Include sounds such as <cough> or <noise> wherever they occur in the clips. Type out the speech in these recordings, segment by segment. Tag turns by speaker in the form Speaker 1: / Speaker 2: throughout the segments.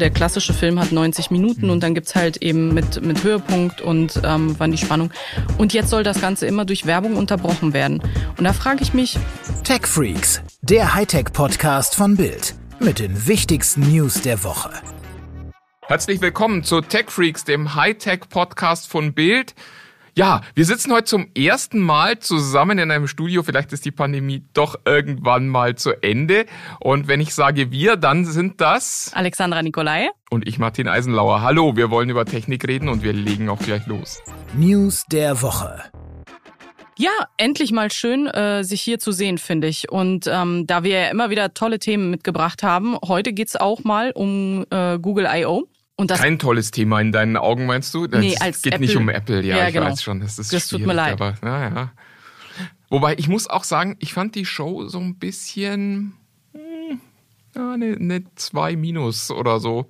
Speaker 1: Der klassische Film hat 90 Minuten mhm. und dann gibt's halt eben mit, mit Höhepunkt und ähm, wann die Spannung. Und jetzt soll das Ganze immer durch Werbung unterbrochen werden. Und da frage ich mich.
Speaker 2: Tech Freaks, der Hightech-Podcast von Bild. Mit den wichtigsten News der Woche.
Speaker 3: Herzlich willkommen zu Tech Freaks, dem Hightech-Podcast von Bild. Ja, wir sitzen heute zum ersten Mal zusammen in einem Studio. Vielleicht ist die Pandemie doch irgendwann mal zu Ende. Und wenn ich sage wir, dann sind das
Speaker 1: Alexandra Nikolai
Speaker 3: und ich Martin Eisenlauer. Hallo, wir wollen über Technik reden und wir legen auch gleich los.
Speaker 2: News der Woche.
Speaker 1: Ja, endlich mal schön, äh, sich hier zu sehen, finde ich. Und ähm, da wir ja immer wieder tolle Themen mitgebracht haben, heute geht's auch mal um äh, Google I.O.
Speaker 3: Kein tolles Thema in deinen Augen, meinst du?
Speaker 1: Das nee, als
Speaker 3: geht
Speaker 1: Apple.
Speaker 3: nicht um Apple, ja,
Speaker 1: ja
Speaker 3: ich
Speaker 1: genau.
Speaker 3: weiß schon. Das, ist
Speaker 1: das tut mir leid.
Speaker 3: Aber, naja. Wobei, ich muss auch sagen, ich fand die Show so ein bisschen hm, eine, eine 2 Minus oder so.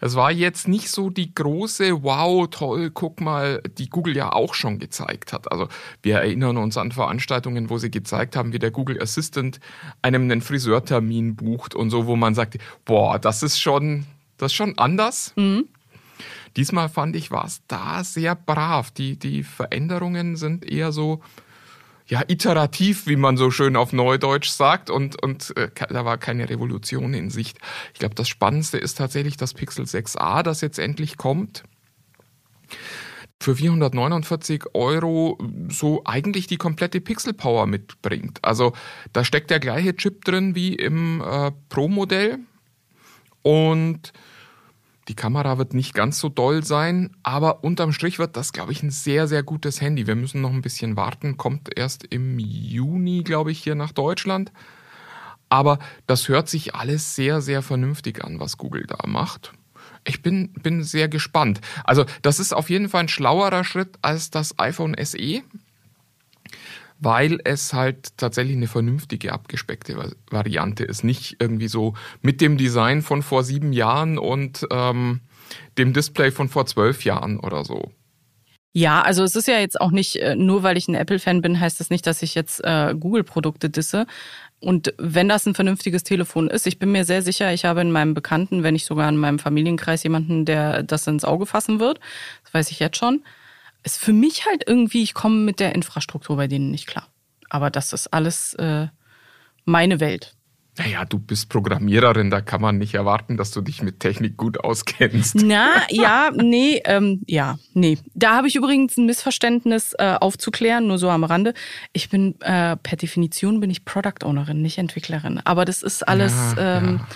Speaker 3: Es war jetzt nicht so die große, wow, toll, guck mal, die Google ja auch schon gezeigt hat. Also wir erinnern uns an Veranstaltungen, wo sie gezeigt haben, wie der Google Assistant einem einen Friseurtermin bucht und so, wo man sagt, boah, das ist schon, das ist schon anders. Mhm. Diesmal fand ich, war es da sehr brav. Die, die Veränderungen sind eher so, ja, iterativ, wie man so schön auf Neudeutsch sagt, und, und äh, da war keine Revolution in Sicht. Ich glaube, das Spannendste ist tatsächlich das Pixel 6a, das jetzt endlich kommt. Für 449 Euro so eigentlich die komplette Pixel Power mitbringt. Also da steckt der gleiche Chip drin wie im äh, Pro-Modell und die Kamera wird nicht ganz so doll sein, aber unterm Strich wird das, glaube ich, ein sehr, sehr gutes Handy. Wir müssen noch ein bisschen warten, kommt erst im Juni, glaube ich, hier nach Deutschland. Aber das hört sich alles sehr, sehr vernünftig an, was Google da macht. Ich bin, bin sehr gespannt. Also, das ist auf jeden Fall ein schlauerer Schritt als das iPhone SE weil es halt tatsächlich eine vernünftige abgespeckte Variante ist. Nicht irgendwie so mit dem Design von vor sieben Jahren und ähm, dem Display von vor zwölf Jahren oder so.
Speaker 1: Ja, also es ist ja jetzt auch nicht, äh, nur weil ich ein Apple-Fan bin, heißt das nicht, dass ich jetzt äh, Google-Produkte disse. Und wenn das ein vernünftiges Telefon ist, ich bin mir sehr sicher, ich habe in meinem Bekannten, wenn nicht sogar in meinem Familienkreis jemanden, der das ins Auge fassen wird. Das weiß ich jetzt schon ist für mich halt irgendwie, ich komme mit der Infrastruktur bei denen nicht klar. Aber das ist alles äh, meine Welt.
Speaker 3: Naja, du bist Programmiererin, da kann man nicht erwarten, dass du dich mit Technik gut auskennst.
Speaker 1: Na, <laughs> ja, nee, ähm, ja, nee. Da habe ich übrigens ein Missverständnis äh, aufzuklären, nur so am Rande. Ich bin, äh, per Definition bin ich Product Ownerin, nicht Entwicklerin. Aber das ist alles, ja, ähm, ja.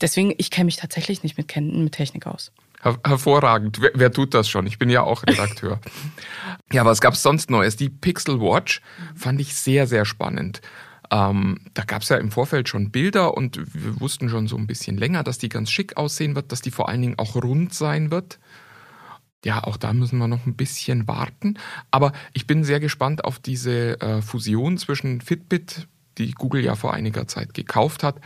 Speaker 1: deswegen, ich kenne mich tatsächlich nicht mit, mit Technik aus.
Speaker 3: Her hervorragend. Wer, wer, tut das schon? Ich bin ja auch Redakteur. <laughs> ja, was gab's sonst Neues? Die Pixel Watch fand ich sehr, sehr spannend. Ähm, da gab's ja im Vorfeld schon Bilder und wir wussten schon so ein bisschen länger, dass die ganz schick aussehen wird, dass die vor allen Dingen auch rund sein wird. Ja, auch da müssen wir noch ein bisschen warten. Aber ich bin sehr gespannt auf diese äh, Fusion zwischen Fitbit, die Google ja vor einiger Zeit gekauft hat,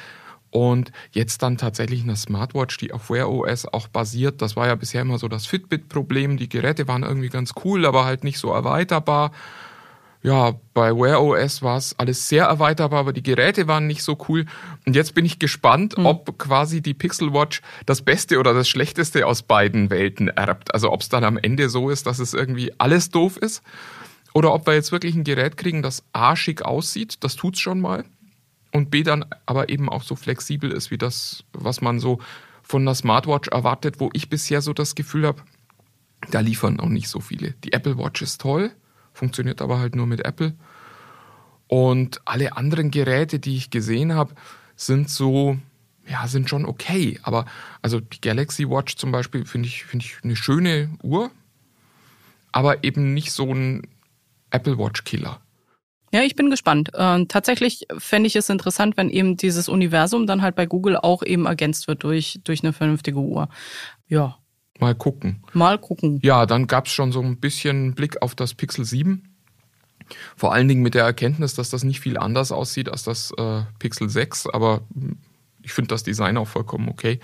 Speaker 3: und jetzt dann tatsächlich eine Smartwatch, die auf Wear OS auch basiert. Das war ja bisher immer so das Fitbit-Problem. Die Geräte waren irgendwie ganz cool, aber halt nicht so erweiterbar. Ja, bei Wear OS war es alles sehr erweiterbar, aber die Geräte waren nicht so cool. Und jetzt bin ich gespannt, mhm. ob quasi die Pixel Watch das Beste oder das Schlechteste aus beiden Welten erbt. Also ob es dann am Ende so ist, dass es irgendwie alles doof ist. Oder ob wir jetzt wirklich ein Gerät kriegen, das A schick aussieht, das tut's schon mal und B dann aber eben auch so flexibel ist wie das, was man so von einer Smartwatch erwartet, wo ich bisher so das Gefühl habe, da liefern auch nicht so viele. Die Apple Watch ist toll, funktioniert aber halt nur mit Apple. Und alle anderen Geräte, die ich gesehen habe, sind so, ja, sind schon okay. Aber also die Galaxy Watch zum Beispiel finde ich, finde ich eine schöne Uhr, aber eben nicht so ein Apple Watch Killer.
Speaker 1: Ja, ich bin gespannt. Äh, tatsächlich fände ich es interessant, wenn eben dieses Universum dann halt bei Google auch eben ergänzt wird durch, durch eine vernünftige Uhr. Ja.
Speaker 3: Mal gucken.
Speaker 1: Mal gucken.
Speaker 3: Ja, dann gab es schon so ein bisschen Blick auf das Pixel 7. Vor allen Dingen mit der Erkenntnis, dass das nicht viel anders aussieht als das äh, Pixel 6, aber ich finde das Design auch vollkommen okay.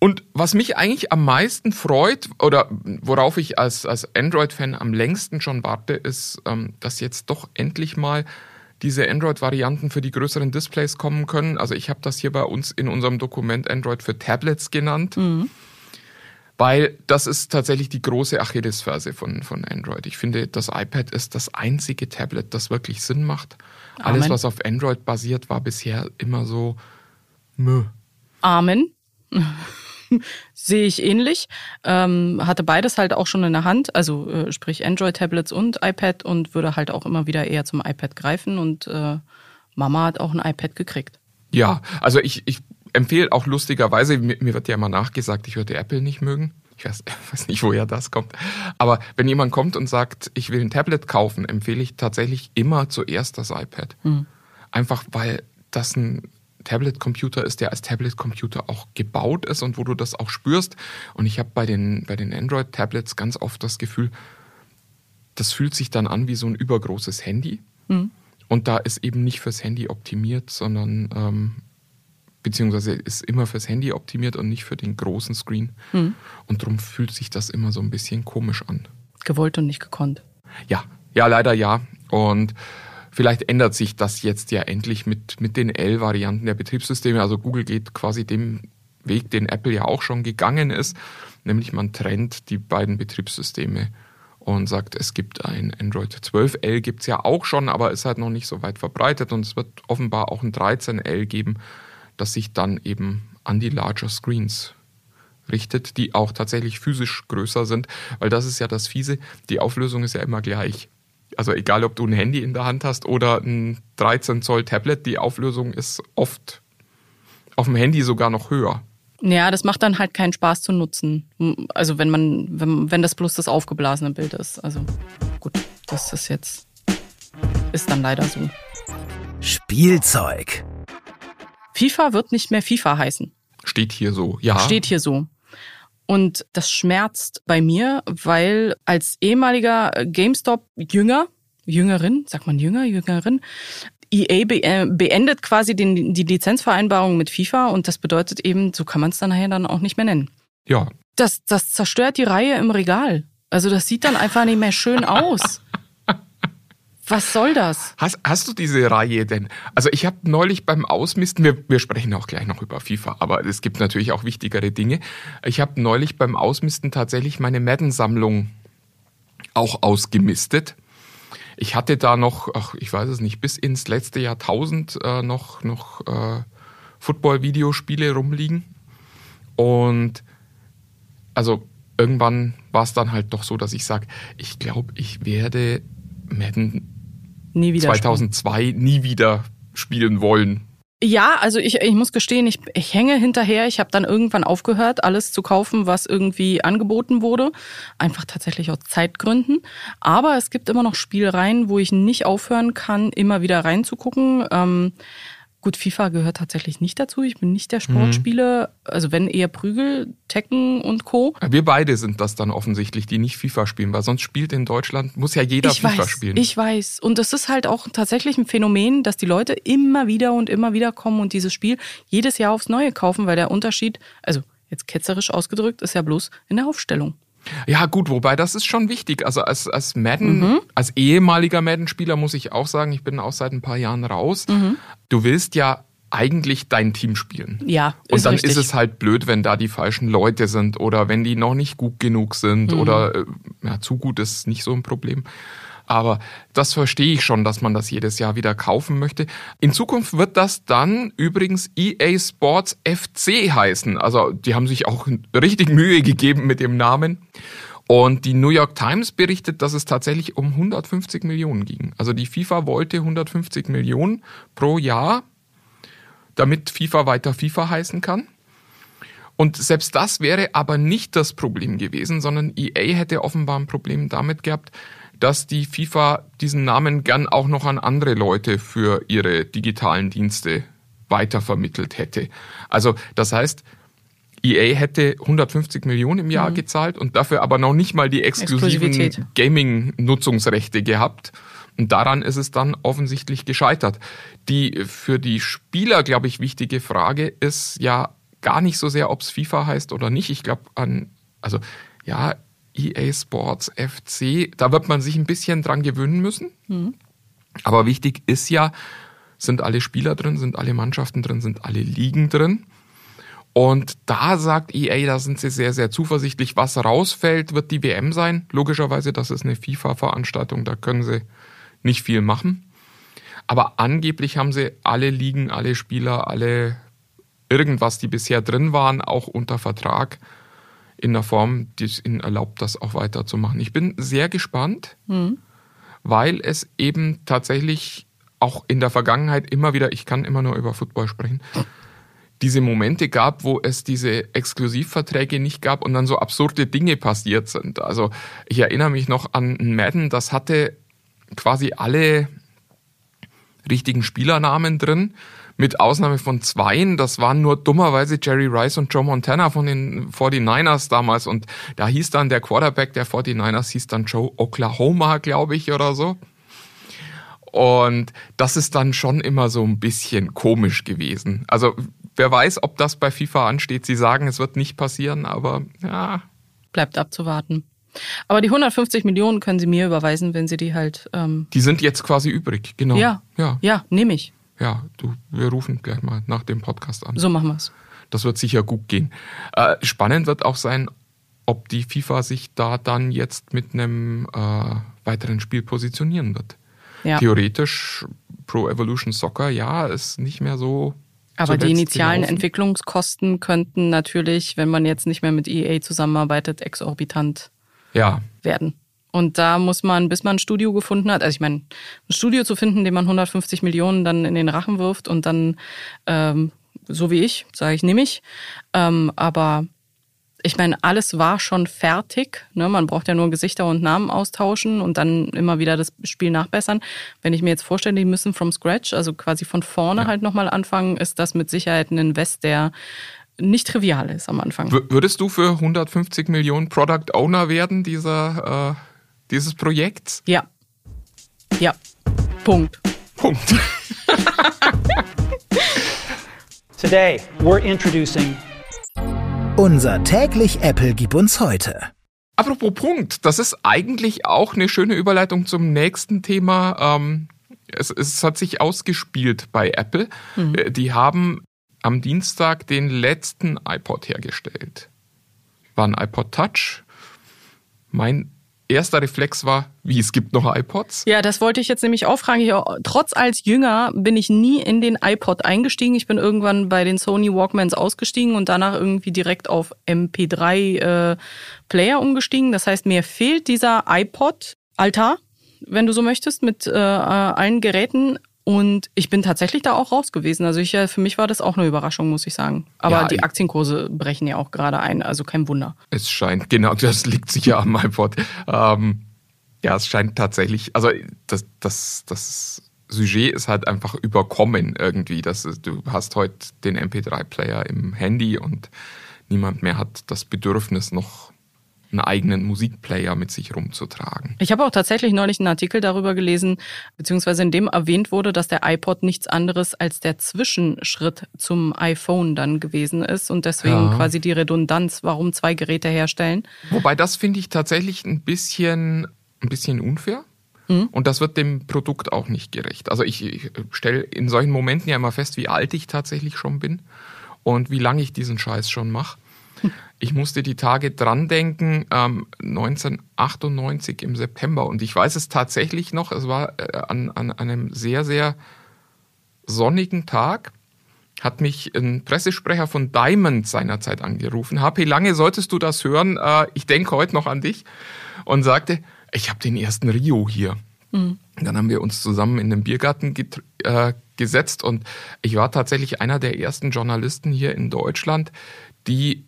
Speaker 3: Und was mich eigentlich am meisten freut oder worauf ich als, als Android-Fan am längsten schon warte, ist, ähm, dass jetzt doch endlich mal diese Android-Varianten für die größeren Displays kommen können. Also ich habe das hier bei uns in unserem Dokument Android für Tablets genannt. Mhm. Weil das ist tatsächlich die große Achillesferse von, von Android. Ich finde, das iPad ist das einzige Tablet, das wirklich Sinn macht. Amen. Alles, was auf Android basiert, war bisher immer so mö.
Speaker 1: Amen. <laughs> Sehe ich ähnlich. Ähm, hatte beides halt auch schon in der Hand, also äh, sprich Android-Tablets und iPad und würde halt auch immer wieder eher zum iPad greifen und äh, Mama hat auch ein iPad gekriegt.
Speaker 3: Ja, also ich, ich empfehle auch lustigerweise, mir, mir wird ja immer nachgesagt, ich würde Apple nicht mögen. Ich weiß, <laughs> weiß nicht, woher das kommt. Aber wenn jemand kommt und sagt, ich will ein Tablet kaufen, empfehle ich tatsächlich immer zuerst das iPad. Mhm. Einfach weil das ein Tablet-Computer ist, der als Tablet-Computer auch gebaut ist und wo du das auch spürst. Und ich habe bei den, bei den Android-Tablets ganz oft das Gefühl, das fühlt sich dann an wie so ein übergroßes Handy. Mhm. Und da ist eben nicht fürs Handy optimiert, sondern ähm, beziehungsweise ist immer fürs Handy optimiert und nicht für den großen Screen. Mhm. Und darum fühlt sich das immer so ein bisschen komisch an.
Speaker 1: Gewollt und nicht gekonnt.
Speaker 3: Ja, ja, leider ja. Und Vielleicht ändert sich das jetzt ja endlich mit, mit den L-Varianten der Betriebssysteme. Also Google geht quasi dem Weg, den Apple ja auch schon gegangen ist, nämlich man trennt die beiden Betriebssysteme und sagt, es gibt ein Android 12L, gibt es ja auch schon, aber ist halt noch nicht so weit verbreitet und es wird offenbar auch ein 13L geben, das sich dann eben an die larger Screens richtet, die auch tatsächlich physisch größer sind, weil das ist ja das Fiese, die Auflösung ist ja immer gleich. Also egal, ob du ein Handy in der Hand hast oder ein 13 Zoll Tablet, die Auflösung ist oft auf dem Handy sogar noch höher.
Speaker 1: Ja, das macht dann halt keinen Spaß zu nutzen. Also wenn man, wenn, wenn das bloß das aufgeblasene Bild ist. Also gut, das ist jetzt, ist dann leider so.
Speaker 2: Spielzeug.
Speaker 1: FIFA wird nicht mehr FIFA heißen.
Speaker 3: Steht hier so, ja.
Speaker 1: Steht hier so. Und das schmerzt bei mir, weil als ehemaliger GameStop-Jünger, Jüngerin, sagt man Jünger, Jüngerin, EA äh, beendet quasi den, die Lizenzvereinbarung mit FIFA und das bedeutet eben, so kann man es dann nachher dann auch nicht mehr nennen.
Speaker 3: Ja.
Speaker 1: Das, das zerstört die Reihe im Regal. Also das sieht dann einfach nicht mehr schön aus. Was soll das?
Speaker 3: Hast, hast du diese Reihe denn? Also ich habe neulich beim Ausmisten, wir, wir sprechen auch gleich noch über FIFA, aber es gibt natürlich auch wichtigere Dinge. Ich habe neulich beim Ausmisten tatsächlich meine Madden-Sammlung auch ausgemistet. Ich hatte da noch, ach, ich weiß es nicht, bis ins letzte Jahrtausend äh, noch, noch äh, Football-Videospiele rumliegen. Und also irgendwann war es dann halt doch so, dass ich sage, ich glaube, ich werde Madden nie wieder 2002 spielen. nie wieder spielen wollen.
Speaker 1: Ja, also ich, ich muss gestehen, ich, ich hänge hinterher. Ich habe dann irgendwann aufgehört, alles zu kaufen, was irgendwie angeboten wurde. Einfach tatsächlich aus Zeitgründen. Aber es gibt immer noch Spielereien, wo ich nicht aufhören kann, immer wieder reinzugucken. Ähm, Gut, FIFA gehört tatsächlich nicht dazu. Ich bin nicht der Sportspieler. Mhm. Also wenn eher Prügel, Tekken und Co.
Speaker 3: Wir beide sind das dann offensichtlich, die nicht FIFA spielen, weil sonst spielt in Deutschland, muss ja jeder ich FIFA
Speaker 1: weiß,
Speaker 3: spielen.
Speaker 1: Ich weiß. Und das ist halt auch tatsächlich ein Phänomen, dass die Leute immer wieder und immer wieder kommen und dieses Spiel jedes Jahr aufs Neue kaufen, weil der Unterschied, also jetzt ketzerisch ausgedrückt, ist ja bloß in der Aufstellung.
Speaker 3: Ja, gut, wobei das ist schon wichtig. Also als, als Madden, mhm. als ehemaliger Madden-Spieler muss ich auch sagen, ich bin auch seit ein paar Jahren raus. Mhm. Du willst ja eigentlich dein Team spielen.
Speaker 1: Ja.
Speaker 3: Und dann richtig. ist es halt blöd, wenn da die falschen Leute sind oder wenn die noch nicht gut genug sind mhm. oder äh, ja, zu gut ist nicht so ein Problem. Aber das verstehe ich schon, dass man das jedes Jahr wieder kaufen möchte. In Zukunft wird das dann übrigens EA Sports FC heißen. Also die haben sich auch richtig Mühe gegeben mit dem Namen. Und die New York Times berichtet, dass es tatsächlich um 150 Millionen ging. Also die FIFA wollte 150 Millionen pro Jahr, damit FIFA weiter FIFA heißen kann. Und selbst das wäre aber nicht das Problem gewesen, sondern EA hätte offenbar ein Problem damit gehabt, dass die FIFA diesen Namen gern auch noch an andere Leute für ihre digitalen Dienste weitervermittelt hätte. Also das heißt, EA hätte 150 Millionen im Jahr mhm. gezahlt und dafür aber noch nicht mal die exklusiven Gaming-Nutzungsrechte gehabt. Und daran ist es dann offensichtlich gescheitert. Die für die Spieler, glaube ich, wichtige Frage ist ja gar nicht so sehr, ob es FIFA heißt oder nicht. Ich glaube an, also ja, EA Sports FC, da wird man sich ein bisschen dran gewöhnen müssen. Mhm. Aber wichtig ist ja, sind alle Spieler drin, sind alle Mannschaften drin, sind alle Ligen drin. Und da sagt EA, da sind sie sehr, sehr zuversichtlich. Was rausfällt, wird die WM sein. Logischerweise, das ist eine FIFA-Veranstaltung, da können sie nicht viel machen. Aber angeblich haben sie alle Ligen, alle Spieler, alle irgendwas, die bisher drin waren, auch unter Vertrag in einer Form, die es ihnen erlaubt, das auch weiterzumachen. Ich bin sehr gespannt, mhm. weil es eben tatsächlich auch in der Vergangenheit immer wieder, ich kann immer nur über Football sprechen, diese Momente gab, wo es diese Exklusivverträge nicht gab und dann so absurde Dinge passiert sind. Also ich erinnere mich noch an Madden, das hatte quasi alle richtigen Spielernamen drin, mit Ausnahme von zweien. Das waren nur dummerweise Jerry Rice und Joe Montana von den 49ers damals. Und da hieß dann der Quarterback der 49ers, hieß dann Joe Oklahoma, glaube ich, oder so. Und das ist dann schon immer so ein bisschen komisch gewesen. Also wer weiß, ob das bei FIFA ansteht. Sie sagen, es wird nicht passieren, aber ja.
Speaker 1: Bleibt abzuwarten. Aber die 150 Millionen können Sie mir überweisen, wenn Sie die halt. Ähm
Speaker 3: die sind jetzt quasi übrig, genau.
Speaker 1: Ja, ja, ja nehme ich.
Speaker 3: Ja, du, wir rufen gleich mal nach dem Podcast an.
Speaker 1: So machen wir es.
Speaker 3: Das wird sicher gut gehen. Äh, spannend wird auch sein, ob die FIFA sich da dann jetzt mit einem äh, weiteren Spiel positionieren wird. Ja. Theoretisch Pro Evolution Soccer, ja, ist nicht mehr so.
Speaker 1: Aber die initialen gelaufen. Entwicklungskosten könnten natürlich, wenn man jetzt nicht mehr mit EA zusammenarbeitet, exorbitant ja. werden. Und da muss man, bis man ein Studio gefunden hat, also ich meine, ein Studio zu finden, dem man 150 Millionen dann in den Rachen wirft und dann, ähm, so wie ich, sage ich, nehme ich. Ähm, aber ich meine, alles war schon fertig. Ne? Man braucht ja nur Gesichter und Namen austauschen und dann immer wieder das Spiel nachbessern. Wenn ich mir jetzt vorstelle, die müssen from scratch, also quasi von vorne ja. halt nochmal anfangen, ist das mit Sicherheit ein Invest, der nicht trivial ist am Anfang.
Speaker 3: Würdest du für 150 Millionen Product Owner werden dieser, äh, dieses Projekts?
Speaker 1: Ja. Ja. Punkt.
Speaker 3: Punkt. <laughs>
Speaker 2: Today we're introducing unser täglich Apple gib uns heute.
Speaker 3: Apropos Punkt, das ist eigentlich auch eine schöne Überleitung zum nächsten Thema. Ähm, es, es, hat sich ausgespielt bei Apple. Mhm. Äh, die haben am Dienstag den letzten iPod hergestellt. War ein iPod Touch. Mein erster Reflex war, wie es gibt noch iPods.
Speaker 1: Ja, das wollte ich jetzt nämlich auch fragen. Ich, trotz als Jünger bin ich nie in den iPod eingestiegen. Ich bin irgendwann bei den Sony Walkmans ausgestiegen und danach irgendwie direkt auf MP3 äh, Player umgestiegen. Das heißt, mir fehlt dieser iPod Altar, wenn du so möchtest, mit äh, allen Geräten. Und ich bin tatsächlich da auch raus gewesen. Also ich, für mich war das auch eine Überraschung, muss ich sagen. Aber ja, die Aktienkurse brechen ja auch gerade ein, also kein Wunder.
Speaker 3: Es scheint, genau, das liegt sicher an meinem Wort. Ähm, ja, es scheint tatsächlich, also das, das, das Sujet ist halt einfach überkommen irgendwie. Das, du hast heute den MP3-Player im Handy und niemand mehr hat das Bedürfnis, noch einen eigenen Musikplayer mit sich rumzutragen.
Speaker 1: Ich habe auch tatsächlich neulich einen Artikel darüber gelesen, beziehungsweise in dem erwähnt wurde, dass der iPod nichts anderes als der Zwischenschritt zum iPhone dann gewesen ist und deswegen ja. quasi die Redundanz, warum zwei Geräte herstellen.
Speaker 3: Wobei das finde ich tatsächlich ein bisschen, ein bisschen unfair. Mhm. Und das wird dem Produkt auch nicht gerecht. Also ich, ich stelle in solchen Momenten ja immer fest, wie alt ich tatsächlich schon bin und wie lange ich diesen Scheiß schon mache. Ich musste die Tage dran denken, ähm, 1998 im September. Und ich weiß es tatsächlich noch, es war äh, an, an einem sehr, sehr sonnigen Tag, hat mich ein Pressesprecher von Diamond seinerzeit angerufen. HP Lange, solltest du das hören? Äh, ich denke heute noch an dich. Und sagte, ich habe den ersten Rio hier. Mhm. Dann haben wir uns zusammen in den Biergarten äh, gesetzt und ich war tatsächlich einer der ersten Journalisten hier in Deutschland, die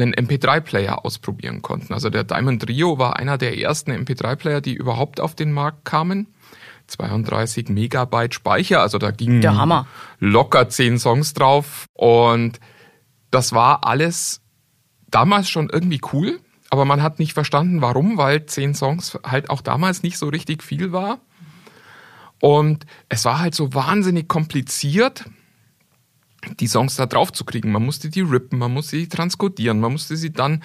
Speaker 3: einen MP3-Player ausprobieren konnten. Also der Diamond Rio war einer der ersten MP3-Player, die überhaupt auf den Markt kamen. 32 Megabyte Speicher, also da gingen locker zehn Songs drauf und das war alles damals schon irgendwie cool, aber man hat nicht verstanden, warum, weil zehn Songs halt auch damals nicht so richtig viel war. Und es war halt so wahnsinnig kompliziert, die Songs da drauf zu kriegen. Man musste die rippen, man musste die transkodieren, man musste sie dann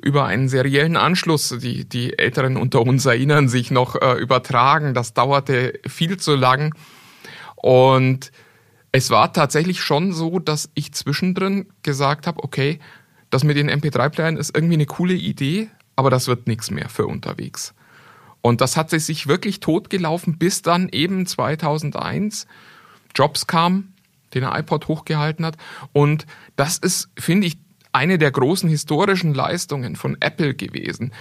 Speaker 3: über einen seriellen Anschluss, die, die Älteren unter uns erinnern sich noch, äh, übertragen. Das dauerte viel zu lang. Und es war tatsächlich schon so, dass ich zwischendrin gesagt habe, okay, das mit den MP3-Playern ist irgendwie eine coole Idee, aber das wird nichts mehr für unterwegs. Und das hat sich wirklich totgelaufen, bis dann eben 2001 Jobs kam, den er iPod hochgehalten hat. Und das ist, finde ich, eine der großen historischen Leistungen von Apple gewesen.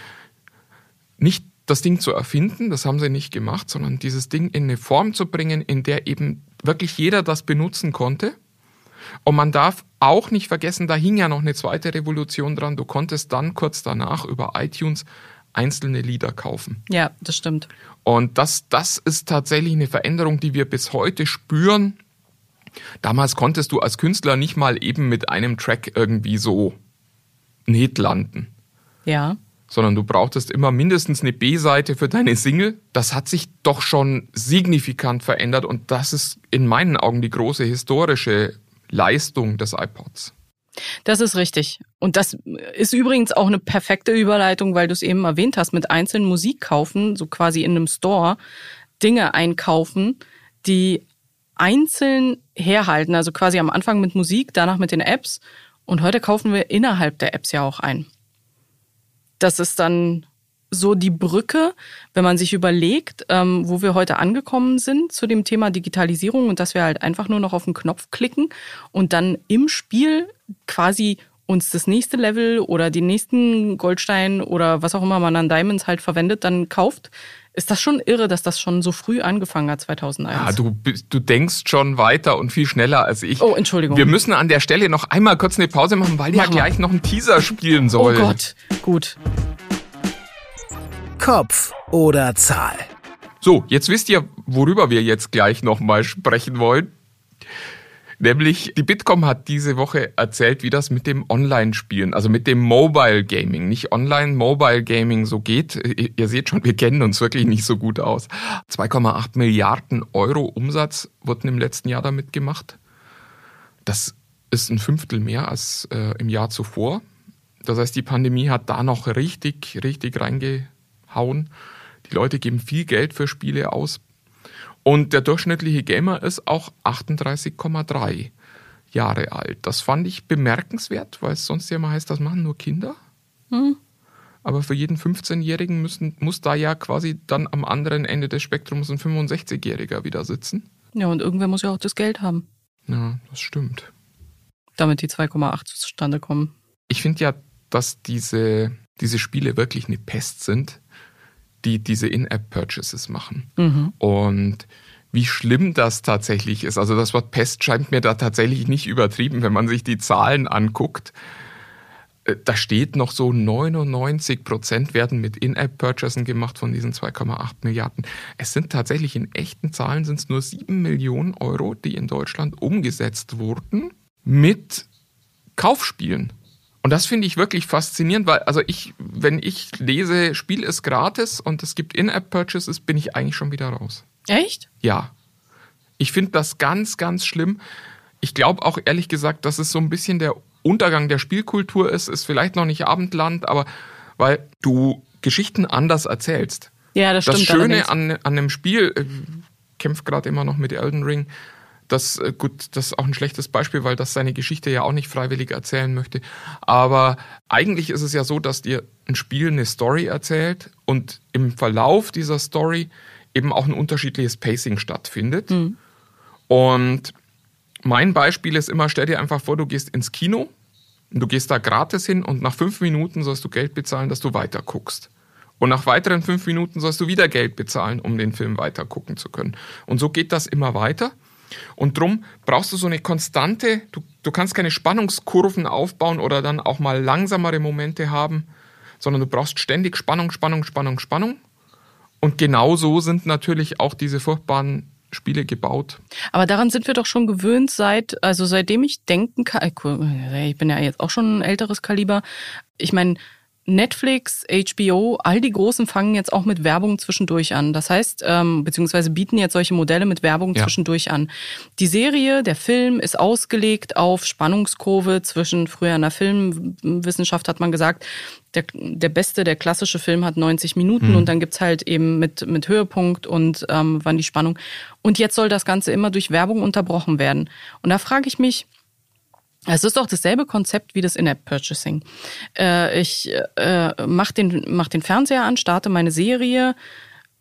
Speaker 3: Nicht das Ding zu erfinden, das haben sie nicht gemacht, sondern dieses Ding in eine Form zu bringen, in der eben wirklich jeder das benutzen konnte. Und man darf auch nicht vergessen, da hing ja noch eine zweite Revolution dran. Du konntest dann kurz danach über iTunes einzelne Lieder kaufen.
Speaker 1: Ja, das stimmt.
Speaker 3: Und das, das ist tatsächlich eine Veränderung, die wir bis heute spüren. Damals konntest du als Künstler nicht mal eben mit einem Track irgendwie so nicht landen.
Speaker 1: Ja.
Speaker 3: Sondern du brauchtest immer mindestens eine B-Seite für deine Single. Das hat sich doch schon signifikant verändert und das ist in meinen Augen die große historische Leistung des iPods.
Speaker 1: Das ist richtig. Und das ist übrigens auch eine perfekte Überleitung, weil du es eben erwähnt hast, mit einzelnen Musik kaufen, so quasi in einem Store, Dinge einkaufen, die einzeln herhalten, also quasi am Anfang mit Musik, danach mit den Apps. Und heute kaufen wir innerhalb der Apps ja auch ein. Das ist dann so die Brücke, wenn man sich überlegt, ähm, wo wir heute angekommen sind zu dem Thema Digitalisierung und dass wir halt einfach nur noch auf den Knopf klicken und dann im Spiel quasi uns das nächste Level oder den nächsten Goldstein oder was auch immer man an Diamonds halt verwendet, dann kauft. Ist das schon irre, dass das schon so früh angefangen hat, 2001?
Speaker 3: Ja, du, du denkst schon weiter und viel schneller als ich.
Speaker 1: Oh, Entschuldigung.
Speaker 3: Wir müssen an der Stelle noch einmal kurz eine Pause machen, weil ja gleich noch ein Teaser spielen soll.
Speaker 1: Oh Gott, gut.
Speaker 2: Kopf oder Zahl?
Speaker 3: So, jetzt wisst ihr, worüber wir jetzt gleich nochmal sprechen wollen. Nämlich, die Bitkom hat diese Woche erzählt, wie das mit dem Online-Spielen, also mit dem Mobile Gaming, nicht Online, Mobile Gaming so geht. Ihr seht schon, wir kennen uns wirklich nicht so gut aus. 2,8 Milliarden Euro Umsatz wurden im letzten Jahr damit gemacht. Das ist ein Fünftel mehr als äh, im Jahr zuvor. Das heißt, die Pandemie hat da noch richtig, richtig reingehauen. Die Leute geben viel Geld für Spiele aus. Und der durchschnittliche Gamer ist auch 38,3 Jahre alt. Das fand ich bemerkenswert, weil es sonst ja immer heißt, das machen nur Kinder. Mhm. Aber für jeden 15-Jährigen muss da ja quasi dann am anderen Ende des Spektrums ein 65-Jähriger wieder sitzen.
Speaker 1: Ja, und irgendwer muss ja auch das Geld haben.
Speaker 3: Ja, das stimmt.
Speaker 1: Damit die 2,8 zustande kommen.
Speaker 3: Ich finde ja, dass diese, diese Spiele wirklich eine Pest sind die diese In-App-Purchases machen. Mhm. Und wie schlimm das tatsächlich ist. Also das Wort Pest scheint mir da tatsächlich nicht übertrieben, wenn man sich die Zahlen anguckt. Äh, da steht noch so 99 Prozent werden mit In-App-Purchasen gemacht von diesen 2,8 Milliarden. Es sind tatsächlich in echten Zahlen sind es nur 7 Millionen Euro, die in Deutschland umgesetzt wurden mit Kaufspielen. Und das finde ich wirklich faszinierend, weil, also ich, wenn ich lese, Spiel ist gratis und es gibt In-App-Purchases, bin ich eigentlich schon wieder raus.
Speaker 1: Echt?
Speaker 3: Ja. Ich finde das ganz, ganz schlimm. Ich glaube auch ehrlich gesagt, dass es so ein bisschen der Untergang der Spielkultur ist, ist vielleicht noch nicht Abendland, aber weil du Geschichten anders erzählst.
Speaker 1: Ja, das stimmt.
Speaker 3: Das Schöne an, an einem Spiel, ich kämpfe gerade immer noch mit Elden Ring, das, äh, gut, das ist auch ein schlechtes Beispiel, weil das seine Geschichte ja auch nicht freiwillig erzählen möchte. Aber eigentlich ist es ja so, dass dir ein Spiel eine Story erzählt und im Verlauf dieser Story eben auch ein unterschiedliches Pacing stattfindet. Mhm. Und mein Beispiel ist immer, stell dir einfach vor, du gehst ins Kino, du gehst da gratis hin und nach fünf Minuten sollst du Geld bezahlen, dass du weiter guckst. Und nach weiteren fünf Minuten sollst du wieder Geld bezahlen, um den Film weiter gucken zu können. Und so geht das immer weiter. Und drum brauchst du so eine konstante, du, du kannst keine Spannungskurven aufbauen oder dann auch mal langsamere Momente haben, sondern du brauchst ständig Spannung, Spannung, Spannung, Spannung. Und genauso sind natürlich auch diese furchtbaren Spiele gebaut.
Speaker 1: Aber daran sind wir doch schon gewöhnt seit, also seitdem ich denken kann, ich bin ja jetzt auch schon ein älteres Kaliber. Ich meine, Netflix, HBO, all die Großen fangen jetzt auch mit Werbung zwischendurch an. Das heißt, ähm, beziehungsweise bieten jetzt solche Modelle mit Werbung ja. zwischendurch an. Die Serie, der Film ist ausgelegt auf Spannungskurve zwischen, früher in der Filmwissenschaft hat man gesagt, der, der beste, der klassische Film hat 90 Minuten mhm. und dann gibt's halt eben mit, mit Höhepunkt und ähm, wann die Spannung. Und jetzt soll das Ganze immer durch Werbung unterbrochen werden. Und da frage ich mich, es ist doch dasselbe Konzept wie das In-App-Purchasing. Äh, ich äh, mache den, mach den Fernseher an, starte meine Serie.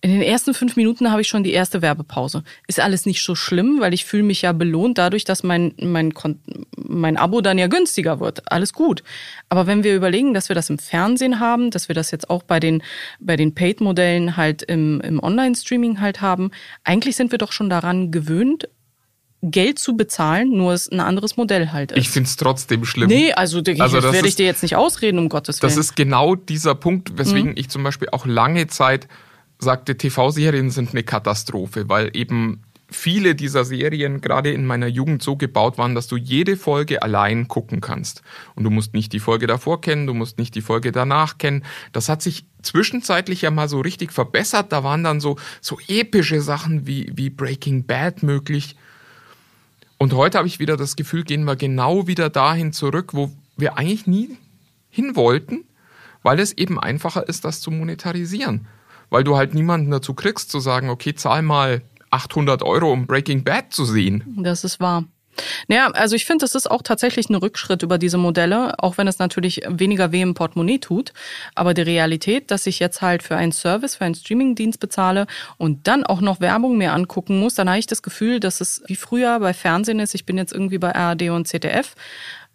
Speaker 1: In den ersten fünf Minuten habe ich schon die erste Werbepause. Ist alles nicht so schlimm, weil ich fühle mich ja belohnt dadurch, dass mein, mein, mein Abo dann ja günstiger wird. Alles gut. Aber wenn wir überlegen, dass wir das im Fernsehen haben, dass wir das jetzt auch bei den, bei den Paid-Modellen halt im, im Online-Streaming halt haben, eigentlich sind wir doch schon daran gewöhnt, Geld zu bezahlen, nur es ein anderes Modell halt ist.
Speaker 3: Ich finde es trotzdem schlimm.
Speaker 1: Nee, also, ich, also das werde ich dir jetzt nicht ausreden, um Gottes
Speaker 3: Willen. Das ist genau dieser Punkt, weswegen mhm. ich zum Beispiel auch lange Zeit sagte, TV-Serien sind eine Katastrophe, weil eben viele dieser Serien gerade in meiner Jugend so gebaut waren, dass du jede Folge allein gucken kannst. Und du musst nicht die Folge davor kennen, du musst nicht die Folge danach kennen. Das hat sich zwischenzeitlich ja mal so richtig verbessert. Da waren dann so, so epische Sachen wie, wie Breaking Bad möglich. Und heute habe ich wieder das Gefühl, gehen wir genau wieder dahin zurück, wo wir eigentlich nie hin wollten, weil es eben einfacher ist, das zu monetarisieren. Weil du halt niemanden dazu kriegst, zu sagen, okay, zahl mal 800 Euro, um Breaking Bad zu sehen.
Speaker 1: Das ist wahr. Naja, also ich finde, das ist auch tatsächlich ein Rückschritt über diese Modelle, auch wenn es natürlich weniger weh im Portemonnaie tut. Aber die Realität, dass ich jetzt halt für einen Service, für einen Streamingdienst bezahle und dann auch noch Werbung mir angucken muss, dann habe ich das Gefühl, dass es wie früher bei Fernsehen ist. Ich bin jetzt irgendwie bei ARD und ZDF,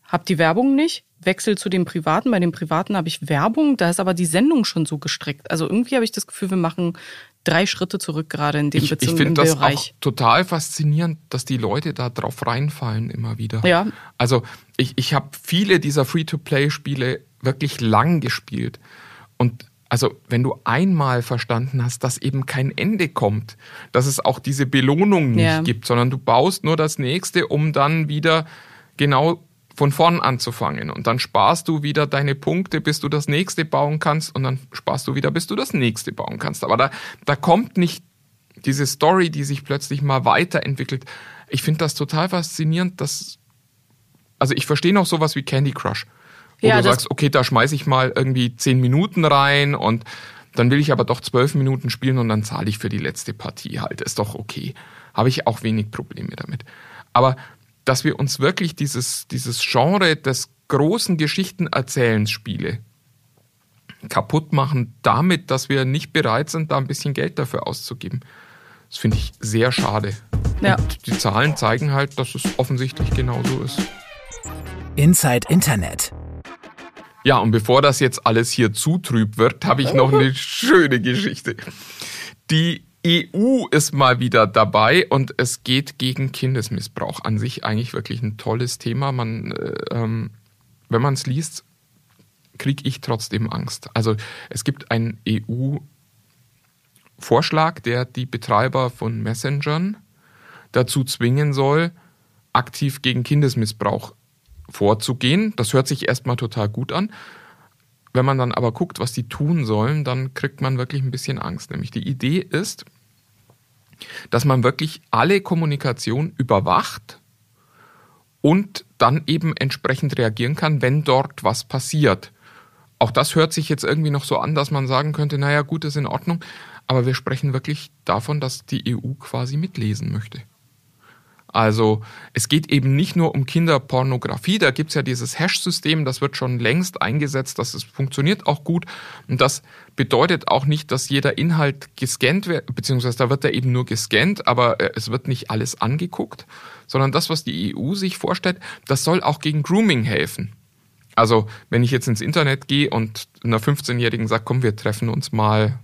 Speaker 1: habe die Werbung nicht, wechsel zu dem Privaten. Bei dem Privaten habe ich Werbung, da ist aber die Sendung schon so gestrickt. Also irgendwie habe ich das Gefühl, wir machen drei Schritte zurück gerade in dem
Speaker 3: ich, Beziehung, Ich finde das Bereich. auch total faszinierend, dass die Leute da drauf reinfallen immer wieder.
Speaker 1: Ja.
Speaker 3: Also ich, ich habe viele dieser Free-to-Play-Spiele wirklich lang gespielt. Und also wenn du einmal verstanden hast, dass eben kein Ende kommt, dass es auch diese Belohnung nicht ja. gibt, sondern du baust nur das nächste, um dann wieder genau von vorn anzufangen. Und dann sparst du wieder deine Punkte, bis du das nächste bauen kannst. Und dann sparst du wieder, bis du das nächste bauen kannst. Aber da, da kommt nicht diese Story, die sich plötzlich mal weiterentwickelt. Ich finde das total faszinierend, dass, also ich verstehe noch sowas wie Candy Crush. Wo ja, du sagst, okay, da schmeiße ich mal irgendwie zehn Minuten rein und dann will ich aber doch zwölf Minuten spielen und dann zahle ich für die letzte Partie halt. Ist doch okay. Habe ich auch wenig Probleme damit. Aber dass wir uns wirklich dieses, dieses Genre des großen Geschichtenerzählens-Spiele kaputt machen, damit, dass wir nicht bereit sind, da ein bisschen Geld dafür auszugeben. Das finde ich sehr schade. Ja. Und die Zahlen zeigen halt, dass es offensichtlich genauso ist.
Speaker 2: Inside Internet.
Speaker 3: Ja, und bevor das jetzt alles hier zu trüb wird, habe ich noch eine <laughs> schöne Geschichte. Die EU ist mal wieder dabei und es geht gegen Kindesmissbrauch. An sich eigentlich wirklich ein tolles Thema. Man, äh, ähm, wenn man es liest, kriege ich trotzdem Angst. Also es gibt einen EU-Vorschlag, der die Betreiber von Messengern dazu zwingen soll, aktiv gegen Kindesmissbrauch vorzugehen. Das hört sich erstmal total gut an. Wenn man dann aber guckt, was die tun sollen, dann kriegt man wirklich ein bisschen Angst. Nämlich die Idee ist, dass man wirklich alle Kommunikation überwacht und dann eben entsprechend reagieren kann, wenn dort was passiert. Auch das hört sich jetzt irgendwie noch so an, dass man sagen könnte, naja gut, ist in Ordnung, aber wir sprechen wirklich davon, dass die EU quasi mitlesen möchte. Also es geht eben nicht nur um Kinderpornografie, da gibt es ja dieses Hash-System, das wird schon längst eingesetzt, das ist, funktioniert auch gut. Und das bedeutet auch nicht, dass jeder Inhalt gescannt wird, beziehungsweise da wird er eben nur gescannt, aber äh, es wird nicht alles angeguckt, sondern das, was die EU sich vorstellt, das soll auch gegen Grooming helfen. Also wenn ich jetzt ins Internet gehe und einer 15-Jährigen sage, komm, wir treffen uns mal,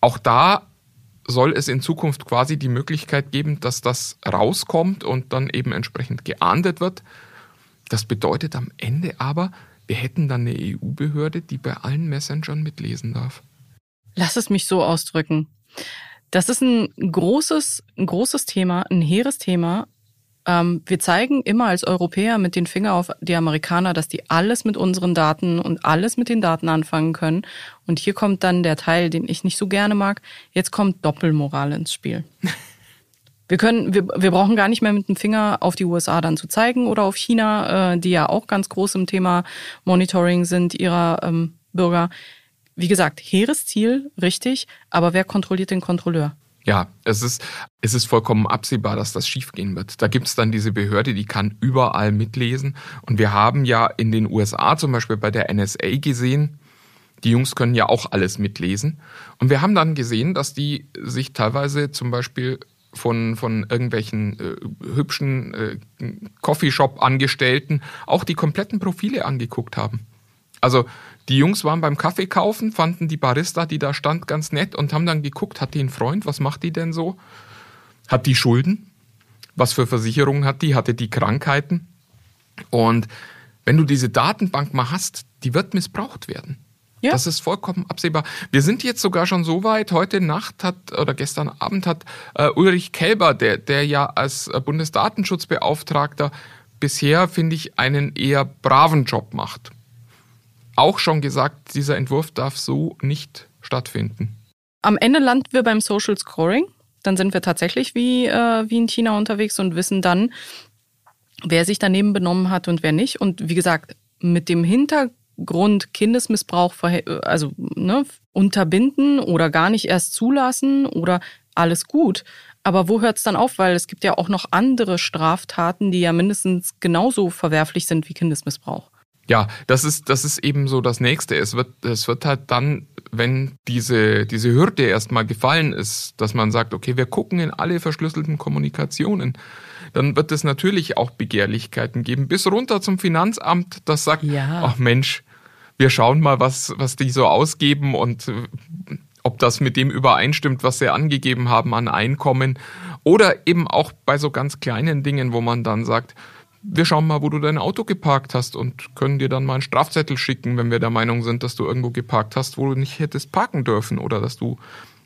Speaker 3: auch da soll es in Zukunft quasi die Möglichkeit geben, dass das rauskommt und dann eben entsprechend geahndet wird. Das bedeutet am Ende aber, wir hätten dann eine EU-Behörde, die bei allen Messengern mitlesen darf.
Speaker 1: Lass es mich so ausdrücken. Das ist ein großes, ein großes Thema, ein hehres Thema, ähm, wir zeigen immer als Europäer mit den Finger auf die Amerikaner, dass die alles mit unseren Daten und alles mit den Daten anfangen können. Und hier kommt dann der Teil, den ich nicht so gerne mag. Jetzt kommt Doppelmoral ins Spiel. <laughs> Wir können, wir, wir brauchen gar nicht mehr mit dem Finger auf die USA dann zu zeigen oder auf China, äh, die ja auch ganz groß im Thema Monitoring sind ihrer ähm, Bürger. Wie gesagt, hehres Ziel, richtig, aber wer kontrolliert den Kontrolleur?
Speaker 3: Ja, es ist, es ist vollkommen absehbar, dass das schiefgehen wird. Da gibt es dann diese Behörde, die kann überall mitlesen. Und wir haben ja in den USA zum Beispiel bei der NSA gesehen, die Jungs können ja auch alles mitlesen. Und wir haben dann gesehen, dass die sich teilweise zum Beispiel von, von irgendwelchen äh, hübschen äh, Coffeeshop-Angestellten auch die kompletten Profile angeguckt haben. Also die Jungs waren beim Kaffee kaufen, fanden die Barista, die da stand, ganz nett und haben dann geguckt, hat die einen Freund, was macht die denn so? Hat die Schulden? Was für Versicherungen hat die? Hatte die Krankheiten? Und wenn du diese Datenbank mal hast, die wird missbraucht werden. Ja. Das ist vollkommen absehbar. Wir sind jetzt sogar schon so weit. Heute Nacht hat oder gestern Abend hat äh, Ulrich Kelber, der, der ja als äh, Bundesdatenschutzbeauftragter bisher, finde ich, einen eher braven Job macht, auch schon gesagt, dieser Entwurf darf so nicht stattfinden.
Speaker 1: Am Ende landen wir beim Social Scoring. Dann sind wir tatsächlich wie, äh, wie in China unterwegs und wissen dann, wer sich daneben benommen hat und wer nicht. Und wie gesagt, mit dem Hintergrund, Grund Kindesmissbrauch also ne, unterbinden oder gar nicht erst zulassen oder alles gut. Aber wo hört es dann auf? Weil es gibt ja auch noch andere Straftaten, die ja mindestens genauso verwerflich sind wie Kindesmissbrauch.
Speaker 3: Ja, das ist, das ist eben so das Nächste. Es wird, es wird halt dann, wenn diese, diese Hürde erstmal gefallen ist, dass man sagt, okay, wir gucken in alle verschlüsselten Kommunikationen, dann wird es natürlich auch Begehrlichkeiten geben, bis runter zum Finanzamt, das sagt, ja. ach Mensch, wir schauen mal, was, was die so ausgeben und äh, ob das mit dem übereinstimmt, was sie angegeben haben an Einkommen. Oder eben auch bei so ganz kleinen Dingen, wo man dann sagt, wir schauen mal, wo du dein Auto geparkt hast und können dir dann mal einen Strafzettel schicken, wenn wir der Meinung sind, dass du irgendwo geparkt hast, wo du nicht hättest parken dürfen oder dass du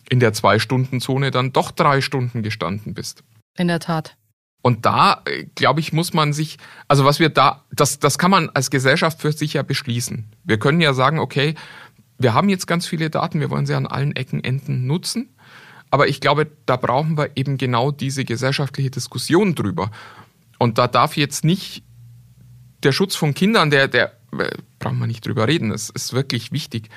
Speaker 3: in der Zwei-Stunden-Zone dann doch drei Stunden gestanden bist.
Speaker 1: In der Tat.
Speaker 3: Und da, äh, glaube ich, muss man sich, also was wir da, das, das kann man als Gesellschaft für sich ja beschließen. Wir können ja sagen, okay, wir haben jetzt ganz viele Daten, wir wollen sie an allen Ecken, Enden nutzen. Aber ich glaube, da brauchen wir eben genau diese gesellschaftliche Diskussion drüber. Und da darf jetzt nicht der Schutz von Kindern, der, der, äh, brauchen wir nicht drüber reden, es ist wirklich wichtig.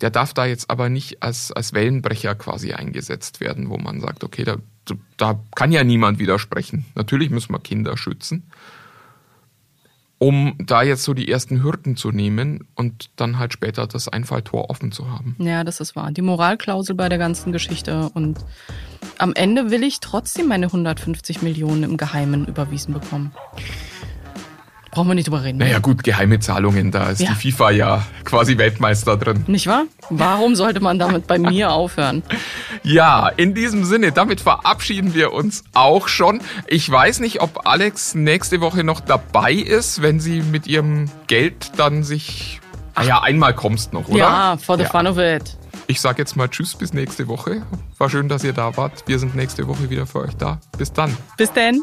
Speaker 3: Der darf da jetzt aber nicht als, als Wellenbrecher quasi eingesetzt werden, wo man sagt, okay, da da kann ja niemand widersprechen. Natürlich müssen wir Kinder schützen, um da jetzt so die ersten Hürden zu nehmen und dann halt später das Einfalltor offen zu haben.
Speaker 1: Ja, das ist wahr. Die Moralklausel bei der ganzen Geschichte und am Ende will ich trotzdem meine 150 Millionen im Geheimen überwiesen bekommen. Brauchen wir nicht drüber reden.
Speaker 3: Naja, gut, geheime Zahlungen, da ist ja. die FIFA ja quasi Weltmeister drin.
Speaker 1: Nicht wahr? Warum sollte man damit bei mir aufhören? <laughs>
Speaker 3: Ja, in diesem Sinne, damit verabschieden wir uns auch schon. Ich weiß nicht, ob Alex nächste Woche noch dabei ist, wenn sie mit ihrem Geld dann sich. Ah ja, einmal kommst noch, oder?
Speaker 1: Ja, for the ja. fun of it.
Speaker 3: Ich sage jetzt mal Tschüss bis nächste Woche. War schön, dass ihr da wart. Wir sind nächste Woche wieder für euch da. Bis dann.
Speaker 1: Bis dann.